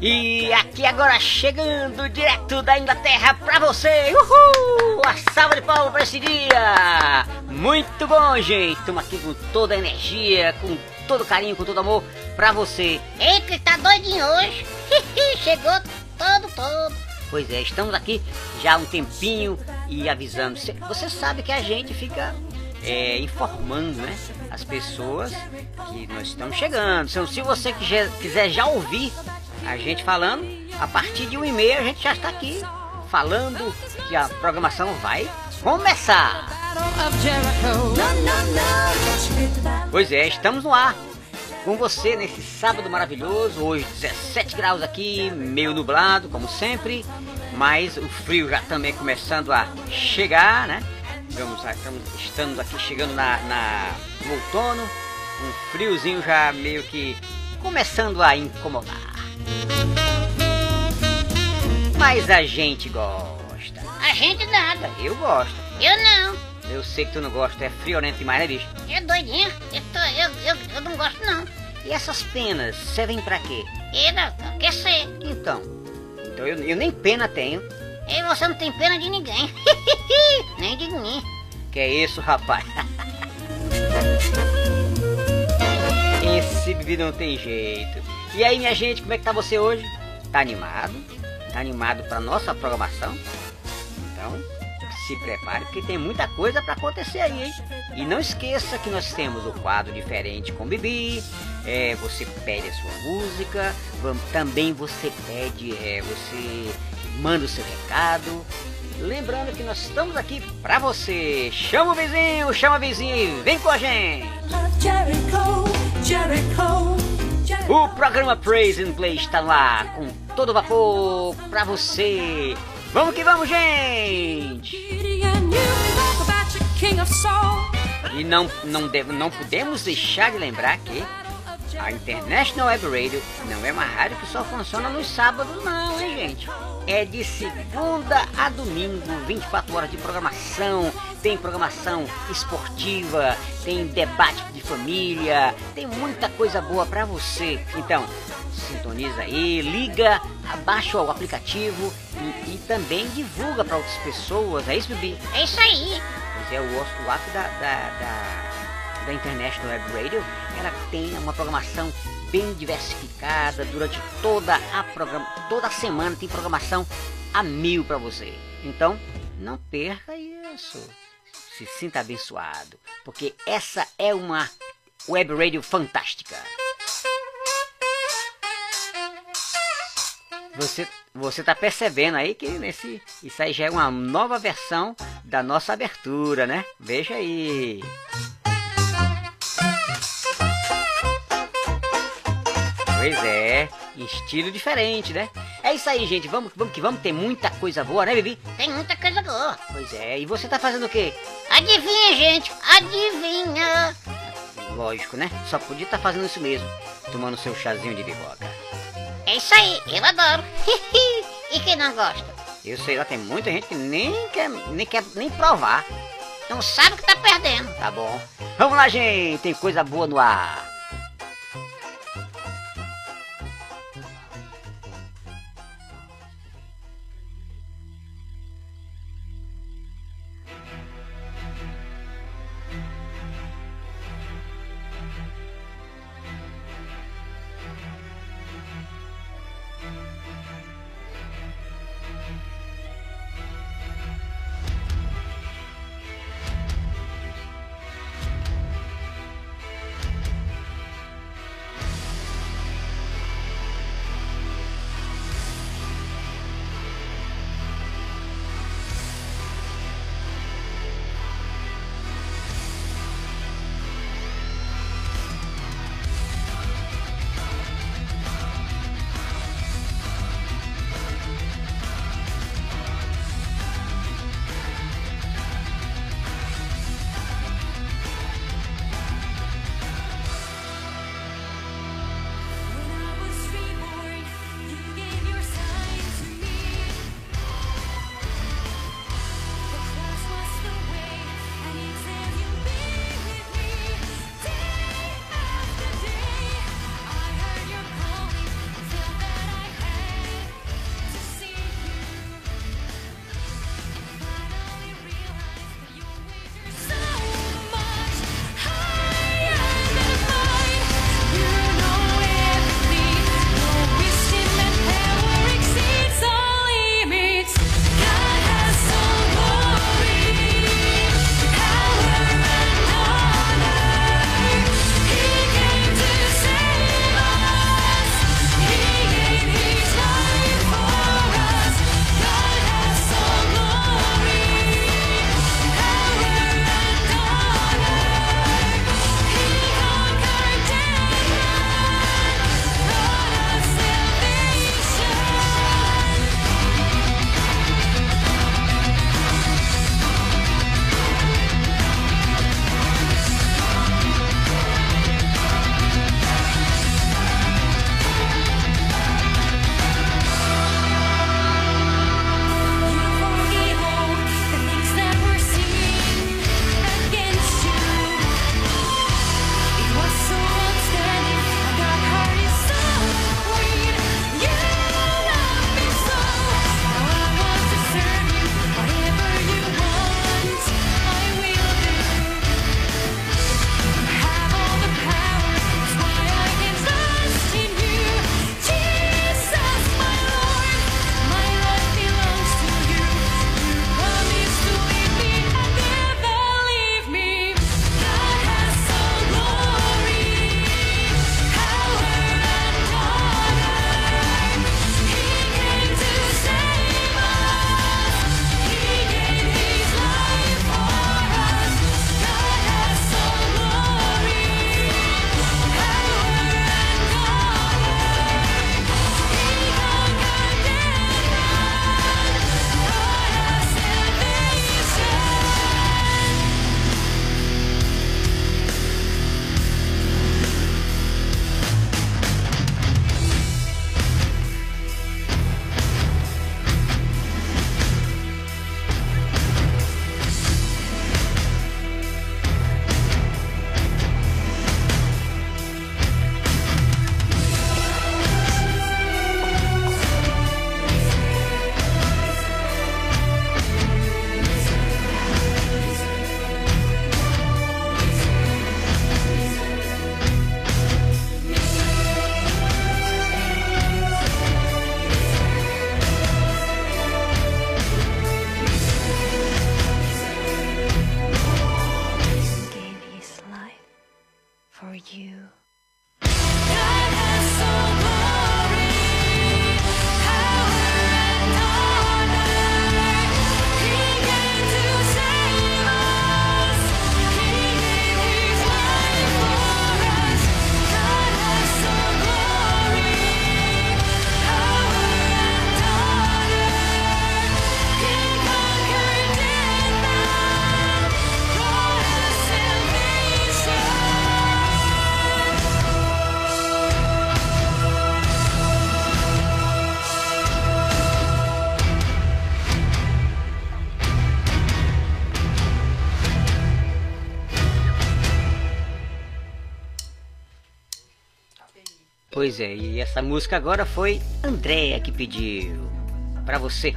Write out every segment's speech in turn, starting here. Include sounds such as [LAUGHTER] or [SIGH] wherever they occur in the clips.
E aqui agora chegando direto da Inglaterra pra você, uhul! A salva de palmas pra esse dia! Muito bom, gente! Estamos aqui com toda a energia, com todo carinho, com todo amor pra você. Eita, tá doidinho hoje. Chegou todo, todo. Pois é, estamos aqui já há um tempinho e avisando. Cê- Você sabe que a gente fica é, informando, né? As pessoas que nós estamos chegando. Então, se você quiser já ouvir a gente falando, a partir de um e meia a gente já está aqui falando que a programação vai começar. Pois é, estamos no ar com você nesse sábado maravilhoso. Hoje 17 graus aqui, meio nublado, como sempre, mas o frio já também começando a chegar, né? Vamos, estamos, estamos aqui chegando na, na- no outono, um friozinho já meio que começando a incomodar. Mas a gente gosta. A gente nada. Eu gosto. Eu não. Eu sei que tu não gosta, é friorento demais, né, bicho? É doidinho. Eu, tô, eu, eu, eu não gosto não. E essas penas servem pra quê? Não, quer ser. Então, então eu, eu nem pena tenho. E você não tem pena de ninguém. [LAUGHS] Nem de mim. Que é isso, rapaz? [LAUGHS] Esse bebê não tem jeito. E aí, minha gente, como é que tá você hoje? Tá animado? Tá animado pra nossa programação? Então, se prepare porque tem muita coisa pra acontecer aí, hein? E não esqueça que nós temos o quadro diferente com Bibi. É, você pede a sua música, também você pede, é, você manda o seu recado. Lembrando que nós estamos aqui pra você. Chama o vizinho, chama a vizinha e vem com a gente. Jericho, Jericho. O programa Praise and Play está lá com todo vapor pra você. Vamos que vamos, gente! E não, não, não podemos deixar de lembrar que a International Web Radio não é uma rádio que só funciona nos sábados, não, hein, gente? É de segunda a domingo, 24 horas de programação. Tem programação esportiva, tem debate de família, tem muita coisa boa pra você. Então, sintoniza aí, liga, abaixa o aplicativo e, e também divulga pra outras pessoas. É isso, Bibi? É isso aí. Pois é, o, o app da, da, da, da International Web Radio, ela tem uma programação bem diversificada durante toda a programa, toda a semana tem programação a mil para você. Então, não perca isso. Se sinta abençoado, porque essa é uma web radio fantástica. Você, você tá percebendo aí que nesse, isso aí já é uma nova versão da nossa abertura, né? Veja aí. Pois é, estilo diferente, né? É isso aí, gente. Vamos, vamos que vamos. Tem muita coisa boa, né, Bibi? Tem muita coisa boa. Pois é. E você tá fazendo o quê? Adivinha, gente. Adivinha. Lógico, né? Só podia estar fazendo isso mesmo. Tomando seu chazinho de biboca. É isso aí. Eu adoro. [LAUGHS] e quem não gosta? Eu sei lá, tem muita gente que nem quer, nem quer nem provar. Não sabe o que tá perdendo. Tá bom. Vamos lá, gente. Tem coisa boa no ar. Pois é, e essa música agora foi Andréia que pediu. Pra você.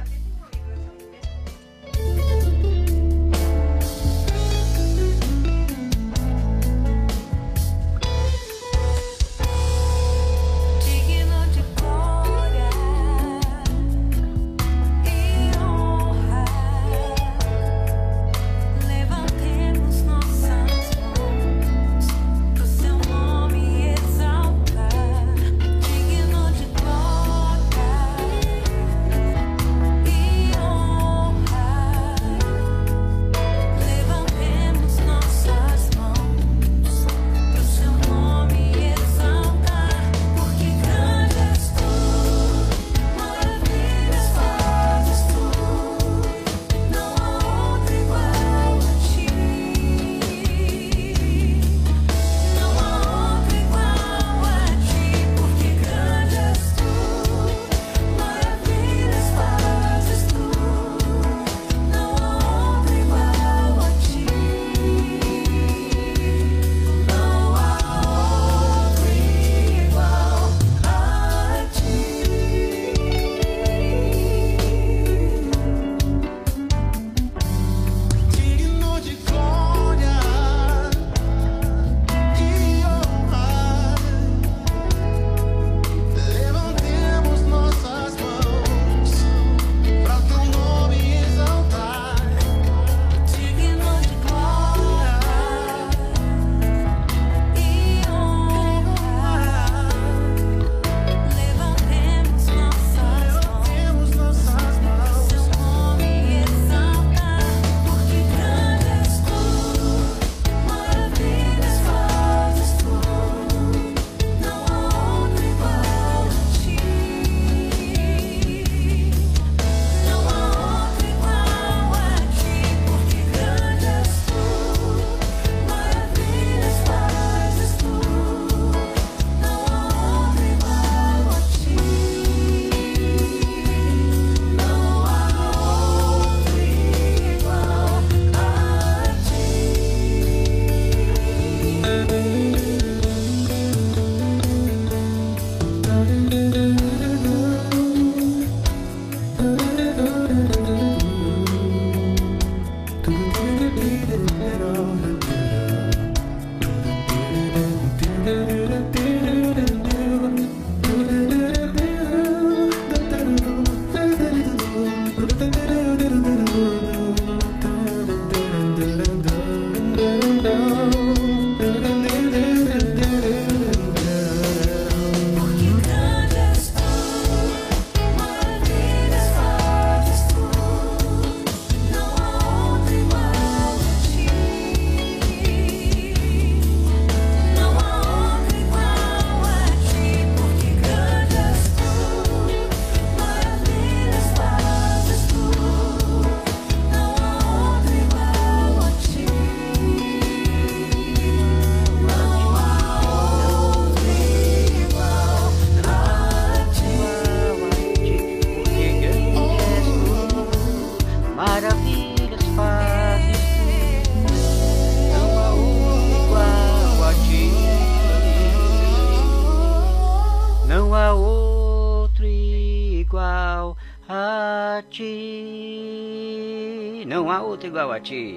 Guauati.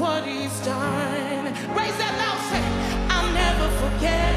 what he's done. Raise that loud, say, I'll never forget.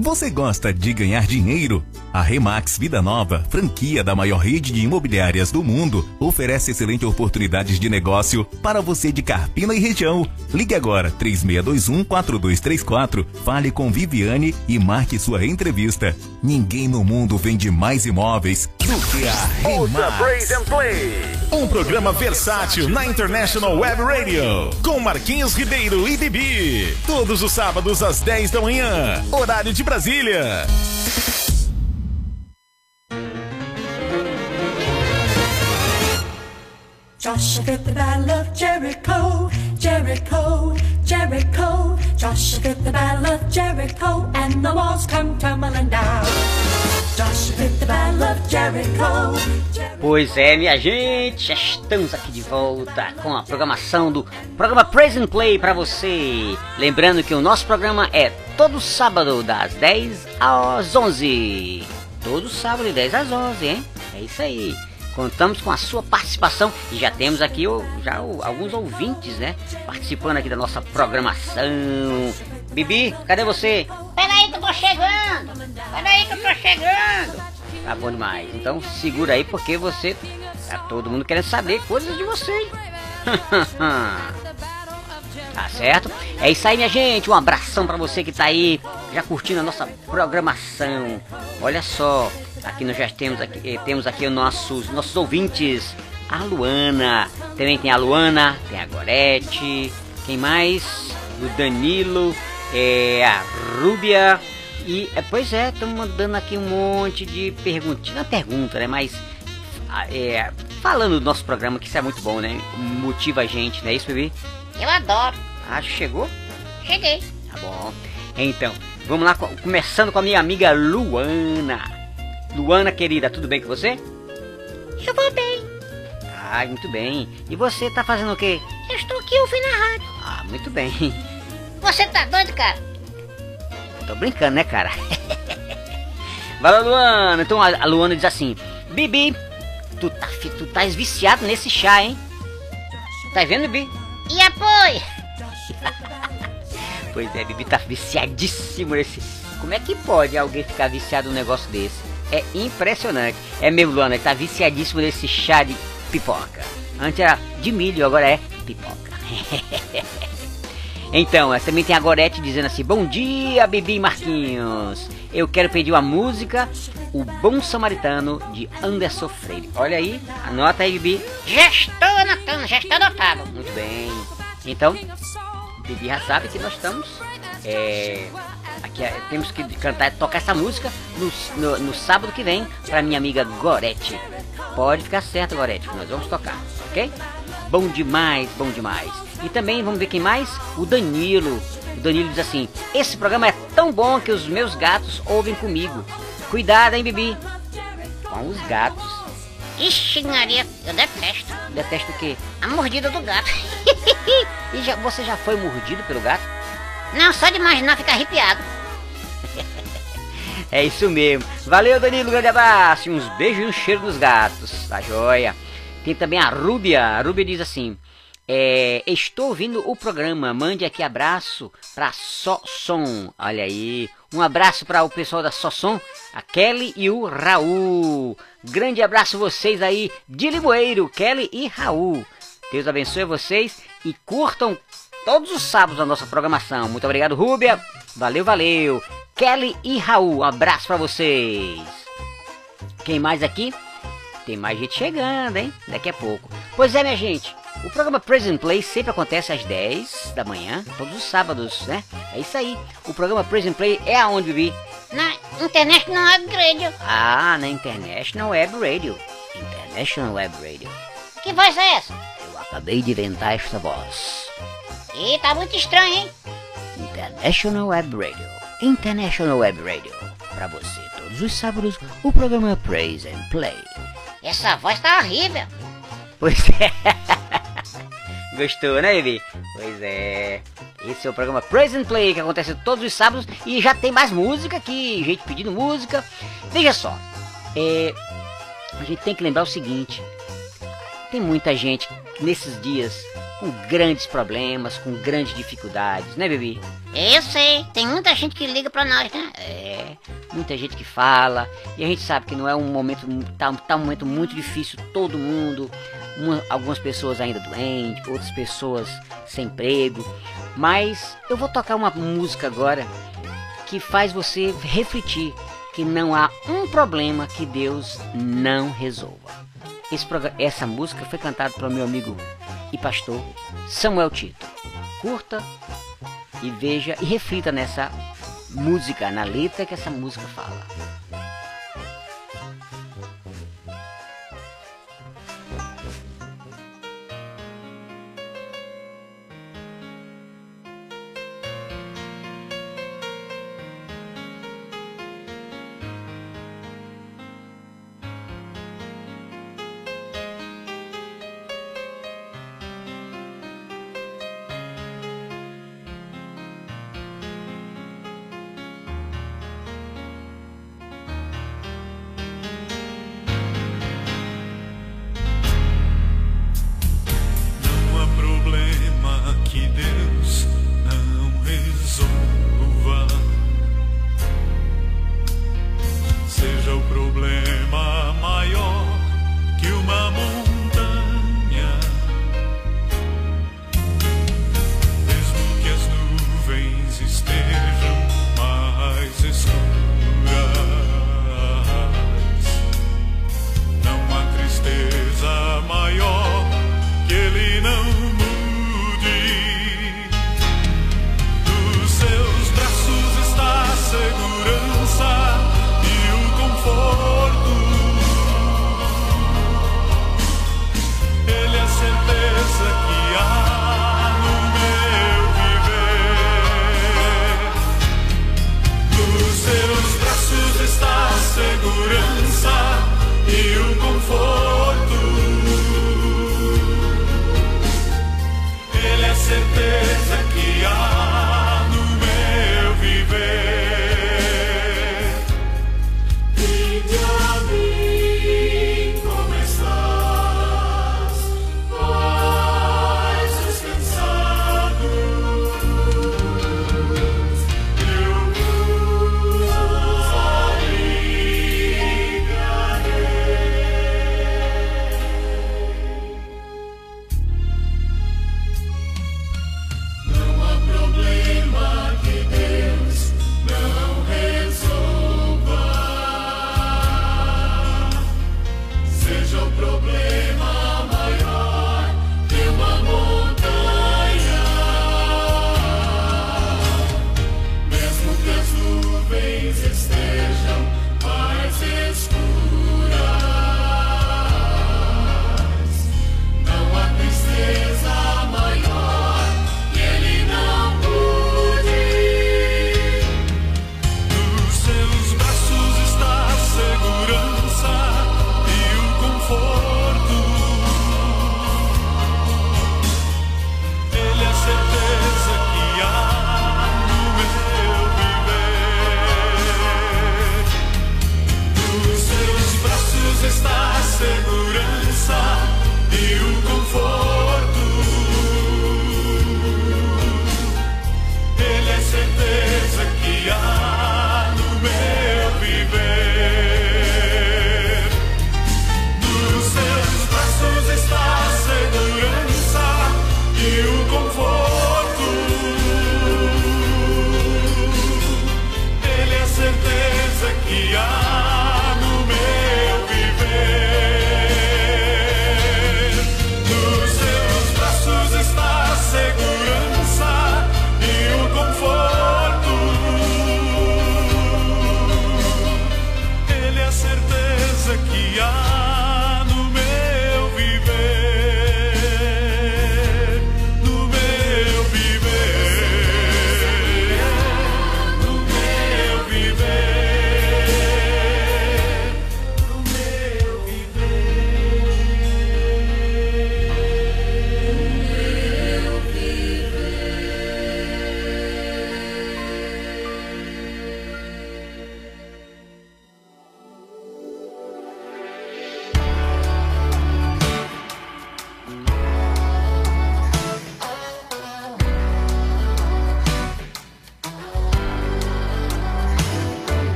Você gosta de ganhar dinheiro? A Remax Vida Nova, franquia da maior rede de imobiliárias do mundo, oferece excelentes oportunidades de negócio para você de Carpina e região. Ligue agora 3621 4234, fale com Viviane e marque sua entrevista. Ninguém no mundo vende mais imóveis do que a Remax. Um programa versátil na International Web Radio, com Marquinhos Ribeiro e Bibi. Todos os sábados às 10 da manhã, horário de Brasília. Joshua the Battle of Jericho, Jericho, Jericho. Joshua the Battle of Jericho, and the walls come tumbling down. Joshua the Battle of Jericho. Jericho. Pois é, minha gente, já estamos aqui de volta com a programação do programa Present Play para você. Lembrando que o nosso programa é todo sábado das 10 às 11. Todo sábado de 10 às 11, hein? É isso aí. Contamos com a sua participação e já temos aqui o- já o- alguns ouvintes, né? Participando aqui da nossa programação. Bibi, cadê você? Peraí que eu tô chegando. Peraí que eu tô chegando. Tá bom demais. Então segura aí porque você. Tá todo mundo querendo saber coisas de você. hein? [LAUGHS] tá certo? É isso aí, minha gente. Um abração pra você que tá aí já curtindo a nossa programação. Olha só, aqui nós já temos aqui, eh, temos aqui os nossos, nossos ouvintes. A Luana, também tem a Luana, tem a Gorete, quem mais? O Danilo, é, a Rúbia, e, é, pois é, estamos mandando aqui um monte de perguntas. Não é pergunta, né? Mas é, falando do nosso programa, que isso é muito bom, né? Motiva a gente, não é isso, bebê? Eu adoro. Ah, chegou? Cheguei. Tá bom. Então, vamos lá, co- começando com a minha amiga Luana. Luana, querida, tudo bem com você? Eu vou bem. Ah, muito bem. E você tá fazendo o quê? Eu estou aqui ouvindo a rádio. Ah, muito bem. [LAUGHS] Você tá doido, cara? Tô brincando, né, cara? [LAUGHS] Lá, Luana. Então a Luana diz assim: Bibi, tu tá, tu tá viciado nesse chá, hein? Tá vendo, Bibi? E apoio? [LAUGHS] Pois é, Bibi tá viciadíssimo nesse. Como é que pode alguém ficar viciado num negócio desse? É impressionante. É mesmo, Luana, ele tá viciadíssimo nesse chá de pipoca. Antes era de milho, agora é pipoca. [LAUGHS] então, também tem a Gorete dizendo assim: Bom dia, Bibi Marquinhos. Eu quero pedir uma música, O Bom Samaritano, de Anderson Freire. Olha aí, anota aí, Bibi. Já estou anotando, já está anotado. Muito bem. Então, Bibi já sabe que nós estamos. é, aqui é, temos que cantar, tocar essa música no, no, no sábado que vem para minha amiga Gorete. Pode ficar certo, Gorete, nós vamos tocar, ok? Bom demais, bom demais. E também vamos ver quem mais? O Danilo. O Danilo diz assim: Esse programa é tão bom que os meus gatos ouvem comigo. Cuidado, hein, Bibi? Com os gatos. Ixi, Maria, eu detesto. Detesto o quê? A mordida do gato. [LAUGHS] E já, você já foi mordido pelo gato? Não, só de imaginar fica arrepiado. [LAUGHS] É isso mesmo. Valeu, Danilo. Grande abraço. E uns beijos e um cheiro dos gatos. Tá joia. Tem também a Rúbia. A Rúbia diz assim: é, Estou ouvindo o programa. Mande aqui abraço pra Sossom. Olha aí. Um abraço para o pessoal da Sossom, a Kelly e o Raul. Grande abraço vocês aí de Limoeiro, Kelly e Raul. Deus abençoe vocês e curtam todos os sábados a nossa programação. Muito obrigado, Rúbia. Valeu, valeu. Kelly e Raul, um abraço pra vocês. Quem mais aqui? Tem mais gente chegando, hein? Daqui a pouco. Pois é, minha gente. O programa Present Play sempre acontece às 10 da manhã, todos os sábados, né? É isso aí. O programa Present Play é aonde, Bibi? Na não é grande. Ah, na International Web Radio. International Web Radio. Que voz é essa? Eu acabei de inventar esta voz. Ih, tá muito estranho, hein? International Web Radio. International Web Radio. Pra você, todos os sábados, o programa Praise and Play. Essa voz tá horrível. Pois é. [LAUGHS] Gostou, né, Bibi? Pois é. Esse é o programa Praise and Play que acontece todos os sábados e já tem mais música aqui, gente pedindo música. Veja só, é, a gente tem que lembrar o seguinte: tem muita gente nesses dias com grandes problemas, com grandes dificuldades, né, Bibi? Eu sei, tem muita gente que liga pra nós, né? É, muita gente que fala, e a gente sabe que não é um momento, tá, tá um momento muito difícil, todo mundo, uma- algumas pessoas ainda doentes, outras pessoas sem emprego, mas eu vou tocar uma música agora que faz você refletir que não há um problema que Deus não resolva. Essa música foi cantada pelo meu amigo e pastor Samuel Tito. Curta e veja e reflita nessa música, na letra que essa música fala.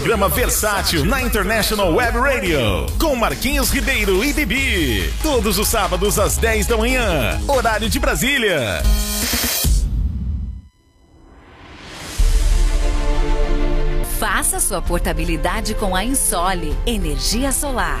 Programa versátil na International Web Radio. Com Marquinhos Ribeiro e Bibi. Todos os sábados às 10 da manhã. Horário de Brasília. Faça sua portabilidade com a Insole Energia Solar.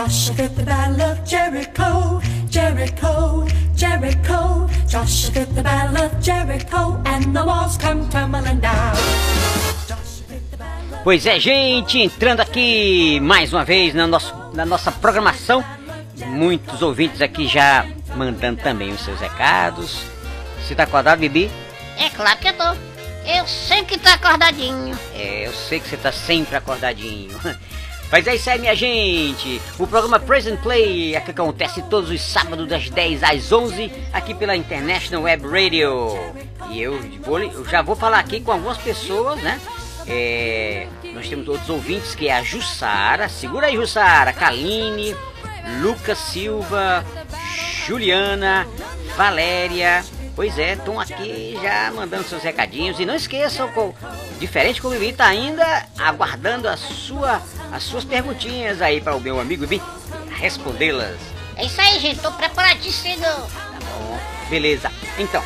Joshua fit the battle of Jericho, Jericho, Jericho. Joshua fit the battle of Jericho, and the walls come tumbling down. Pois é, gente, entrando aqui mais uma vez na, nosso, na nossa programação. Muitos ouvintes aqui já mandando também os seus recados. Você tá acordado, Bibi? É claro que eu tô. Eu sempre tô acordadinho. É, eu sei que você tá sempre acordadinho. Mas é isso aí, minha gente. O programa Present Play é que acontece todos os sábados das 10 às 11 aqui pela International Web Radio. E eu, vou, eu já vou falar aqui com algumas pessoas, né? É, nós temos outros ouvintes que é a Jussara. Segura aí, Jussara. Kaline, Lucas Silva, Juliana, Valéria. Pois é, estão aqui já mandando seus recadinhos. E não esqueçam, com, diferente com o Bibi, tá ainda aguardando a sua, as suas perguntinhas aí para o meu amigo Bibi respondê-las. É isso aí, gente. Tô preparadíssimo. Tá bom? Beleza. Então,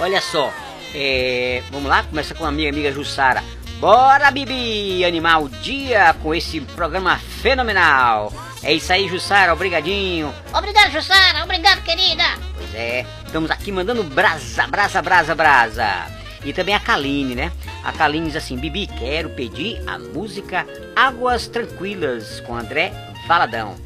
olha só. é, vamos lá, começa com a minha amiga Jussara. Bora, Bibi, animar o dia com esse programa fenomenal. É isso aí, Jussara, obrigadinho. Obrigado, Jussara. Obrigado, querida. Pois é, estamos aqui mandando brasa, brasa, brasa, brasa. E também a Kaline, né? A Kaline diz assim: Bibi, quero pedir a música Águas Tranquilas com André Valadão.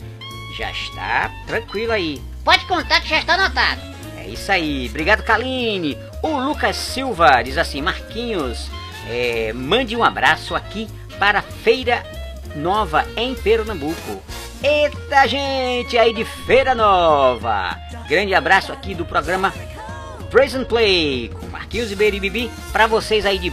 Já está tranquilo aí. Pode contar que já está anotado. É isso aí, obrigado Kaline. O Lucas Silva diz assim: Marquinhos, é, mande um abraço aqui para a Feira Nova em Pernambuco. Eita gente aí de Feira Nova! Grande abraço aqui do programa Present Play com Marquinhos e Bibi para vocês aí de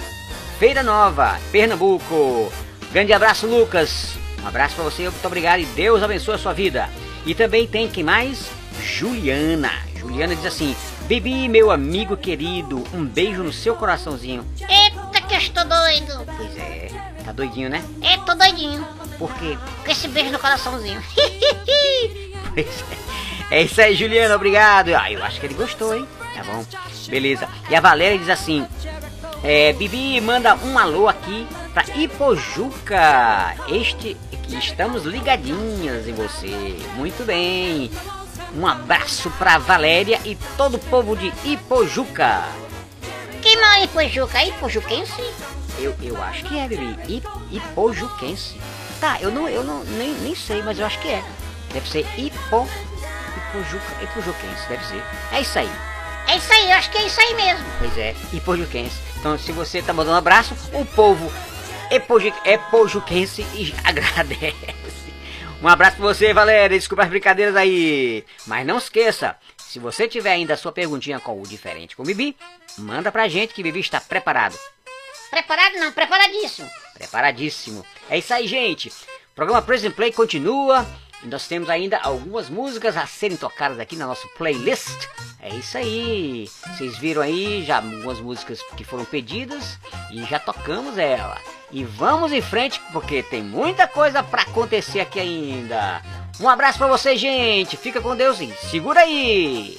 Feira Nova, Pernambuco. Grande abraço, Lucas. Um abraço para você, muito obrigado e Deus abençoe a sua vida. E também tem quem mais? Juliana. Juliana diz assim: Bibi, meu amigo querido, um beijo no seu coraçãozinho. Eita, que eu estou doido. Pois é, tá doidinho, né? É, tô doidinho. Por quê? Com esse beijo no coraçãozinho. [LAUGHS] Pois é. É isso aí, Juliana, obrigado. Ah, eu acho que ele gostou, hein? Tá bom, beleza. E a Valéria diz assim: é, Bibi, manda um alô aqui pra Ipojuca. Este que estamos ligadinhas em você. Muito bem. Um abraço pra Valéria e todo o povo de Ipojuca. que mal Ipojuca? Ipojuquense? Eu, eu acho que é, Bibi. I- Ipojuquense. Tá, eu não, eu não nem, nem sei, mas eu acho que é. Deve ser Ipo, Ipojuca, Ipojuquense, deve ser. É isso aí. É isso aí, eu acho que é isso aí mesmo. Pois é, Ipojuquense. Então, se você tá mandando um abraço, o povo epoju- epojuquense e [LAUGHS] agradece. Um abraço pra você, Valéria. Desculpa as brincadeiras aí. Mas não esqueça, se você tiver ainda a sua perguntinha com o diferente com o Bibi, manda pra gente que o Bibi está preparado. Preparado não, preparadíssimo. Preparadíssimo. É isso aí, gente. O programa Present Play continua. E nós temos ainda algumas músicas a serem tocadas aqui na nossa playlist. É isso aí. Vocês viram aí já algumas músicas que foram pedidas e já tocamos ela. E vamos em frente porque tem muita coisa pra acontecer aqui ainda. Um abraço pra vocês, gente. Fica com Deus e segura aí.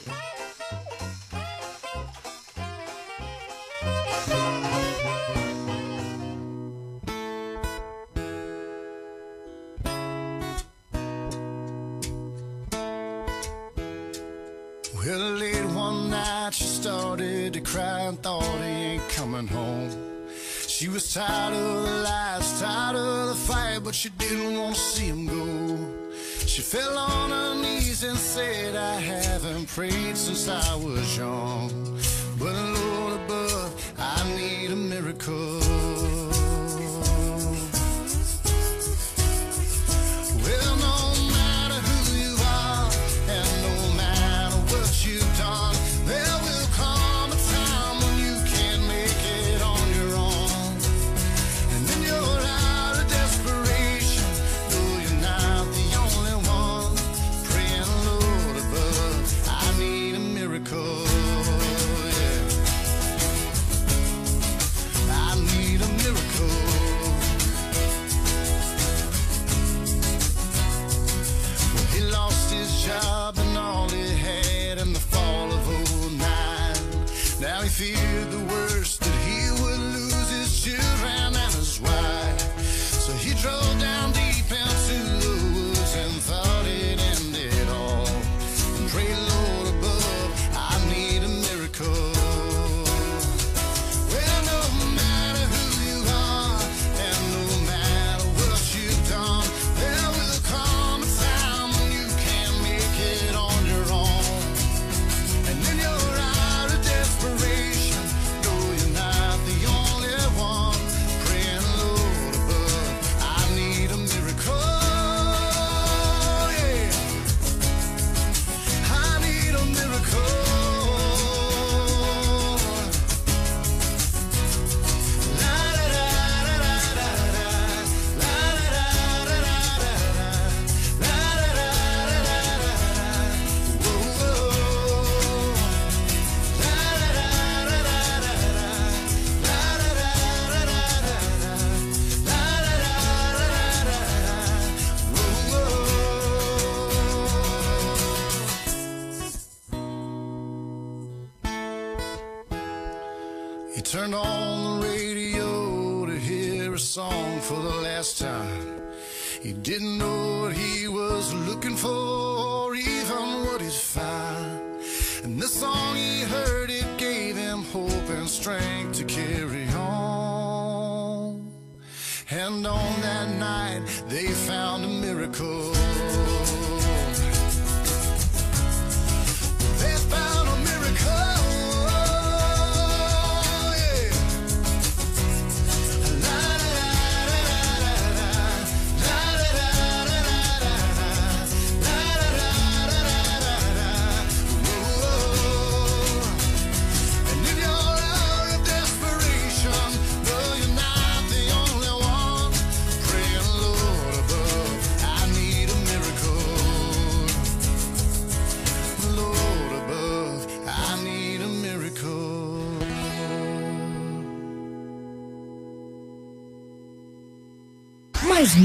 to thought he ain't coming home. She was tired of the lies, tired of the fight, but she didn't want to see him go. She fell on her knees and said, I haven't prayed since I was young. But Lord above, I need a miracle.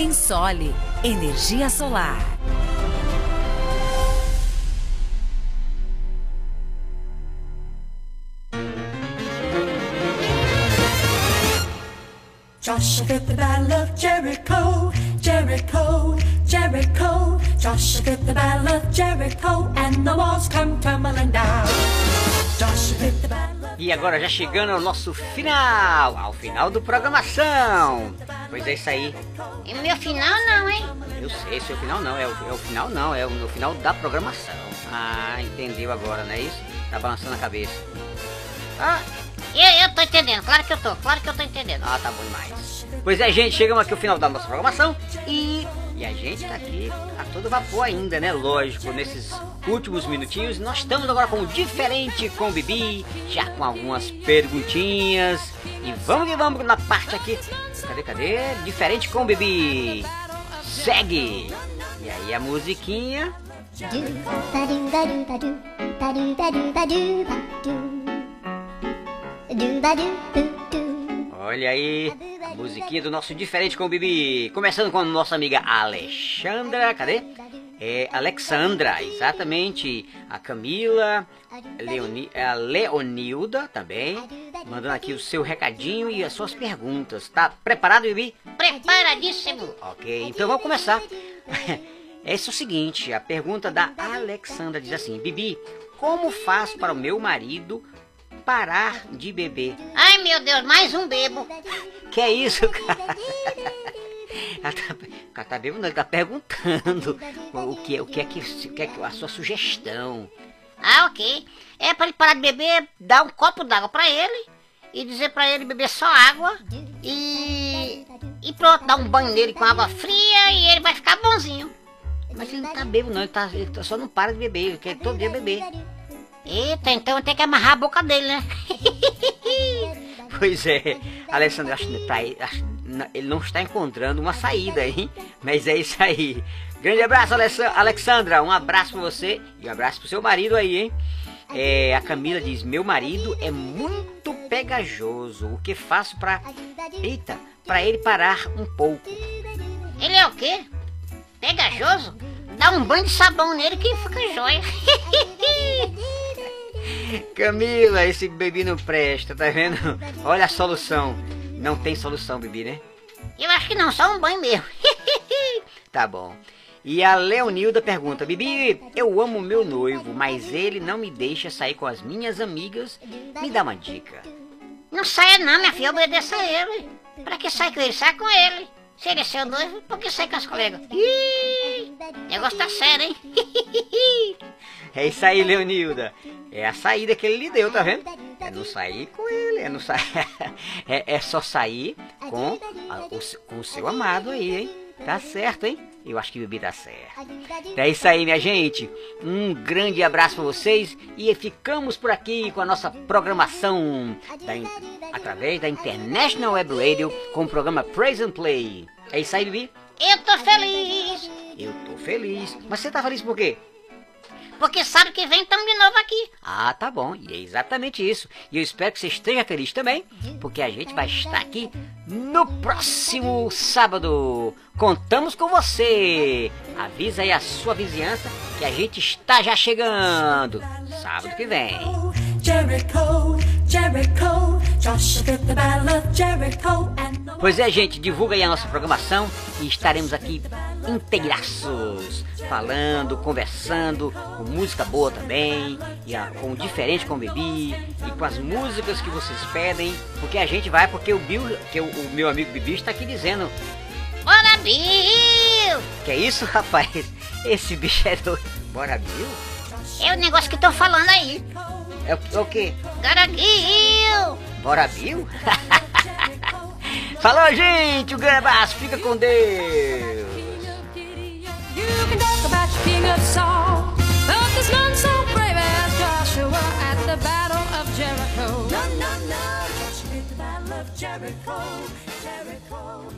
Ensole Energia Solar. Joshua fit the battle of Jericho, Jericho, Jericho. Joshua fit the battle of Jericho, and the walls come tumbling down. Joshua fit the battle of E agora já chegando ao nosso final, ao final do programação. Pois é isso aí. E meu final não, hein? Eu sei, seu final não, é o, é o final não, é o, no final da programação. Ah, entendeu agora, não é isso? Tá balançando a cabeça. Ah, eu, eu tô entendendo, claro que eu tô, claro que eu tô entendendo. Ah, tá bom demais. Pois é, gente, chegamos aqui ao final da nossa programação e, e a gente tá aqui a todo vapor ainda, né? Lógico, nesses últimos minutinhos. Nós estamos agora com o Diferente com o Bibi, já com algumas perguntinhas. E vamos que vamos na parte aqui. Cadê, cadê? Diferente com o Bibi. Segue! E aí a musiquinha. Olha aí, musiquinha do nosso Diferente com o Bibi. Começando com a nossa amiga Alexandra, cadê? É, Alexandra, exatamente. A Camila, Leoni, a Leonilda também. Mandando aqui o seu recadinho e as suas perguntas. Tá preparado, Bibi? Preparadíssimo. Ok, então vamos começar. [LAUGHS] Esse é o seguinte, a pergunta da Alexandra diz assim: Bibi, como faço para o meu marido parar de beber. Ai, meu Deus, mais um bebo. Que é isso, cara? [LAUGHS] Ela tá, cara tá ele tá perguntando o que, o que é que, o que é que a sua sugestão. Ah, ok. É pra ele parar de beber, dar um copo d'água pra ele e dizer pra ele beber só água e. E pronto, dar um banho nele com água fria e ele vai ficar bonzinho. Mas ele não tá bebendo, não, ele, tá, ele tá- só não para de beber, ele quer todo dia beber. Eita, então tem que amarrar a boca dele, né? [LAUGHS] Pois é, Alessandro, acho acho- ele não está encontrando uma saída, hein? Mas é isso aí. Grande abraço, Alexandra. Um abraço pra você e um abraço pro seu marido aí, hein? É, a Camila diz: Meu marido é muito pegajoso. O que faço pra. Eita, pra ele parar um pouco. Ele é o quê? Pegajoso? Dá um banho de sabão nele que fica jóia. [LAUGHS] Camila, esse bebê não presta, tá vendo? Olha a solução. Não tem solução, bebê, né? Eu acho que não, só um banho mesmo. [LAUGHS] Tá bom. E a Leonilda pergunta: Bibi, eu amo meu noivo, mas ele não me deixa sair com as minhas amigas. Me dá uma dica. Não saia não, minha filha, obedeça a ele. Pra que sai com ele? Sai com ele. Se ele é seu noivo, por que sai com as colegas? Ih, negócio tá sério, hein? [LAUGHS] É isso aí, Leonilda. É a saída que ele lhe deu, tá vendo? É não sair com ele, é não sair. [LAUGHS] É, é só sair com, a- o, com o seu amado aí, hein? Tá certo, hein? Eu acho que o bebê tá certo. É isso aí, minha gente. Um grande abraço pra vocês e ficamos por aqui com a nossa programação da através da International Web Radio com o programa Praise and Play. É isso aí, Bibi? Eu tô feliz. Eu tô feliz. Mas você tá feliz por quê? Porque sabe que vem tamo de novo aqui. Ah, tá bom. E é exatamente isso. E eu espero que você esteja feliz também, porque a gente vai estar aqui no próximo sábado. Contamos com você. Avisa aí a sua vizinhança que a gente está já chegando. Sábado que vem. Jericho, Jericho, Joshua fit the battle of Jericho and the Pois é, gente, divulga aí a nossa programação e estaremos aqui inteiraços, falando, conversando, com música boa também, e a- com o diferente com o Bibi, e com as músicas que vocês pedem, porque a gente vai, porque o Bill, que o, o meu amigo Bibi está aqui dizendo, Bora, Bill! que é isso, [LAUGHS] rapaz? Esse bicho é doido. Bora, Bill? É o negócio que estão falando aí. É o, é o quê? Bora, Bill! Bora, [LAUGHS] Bill? Falou, gente! Um grande abraço, fica com Deus! Jericho, Jericho.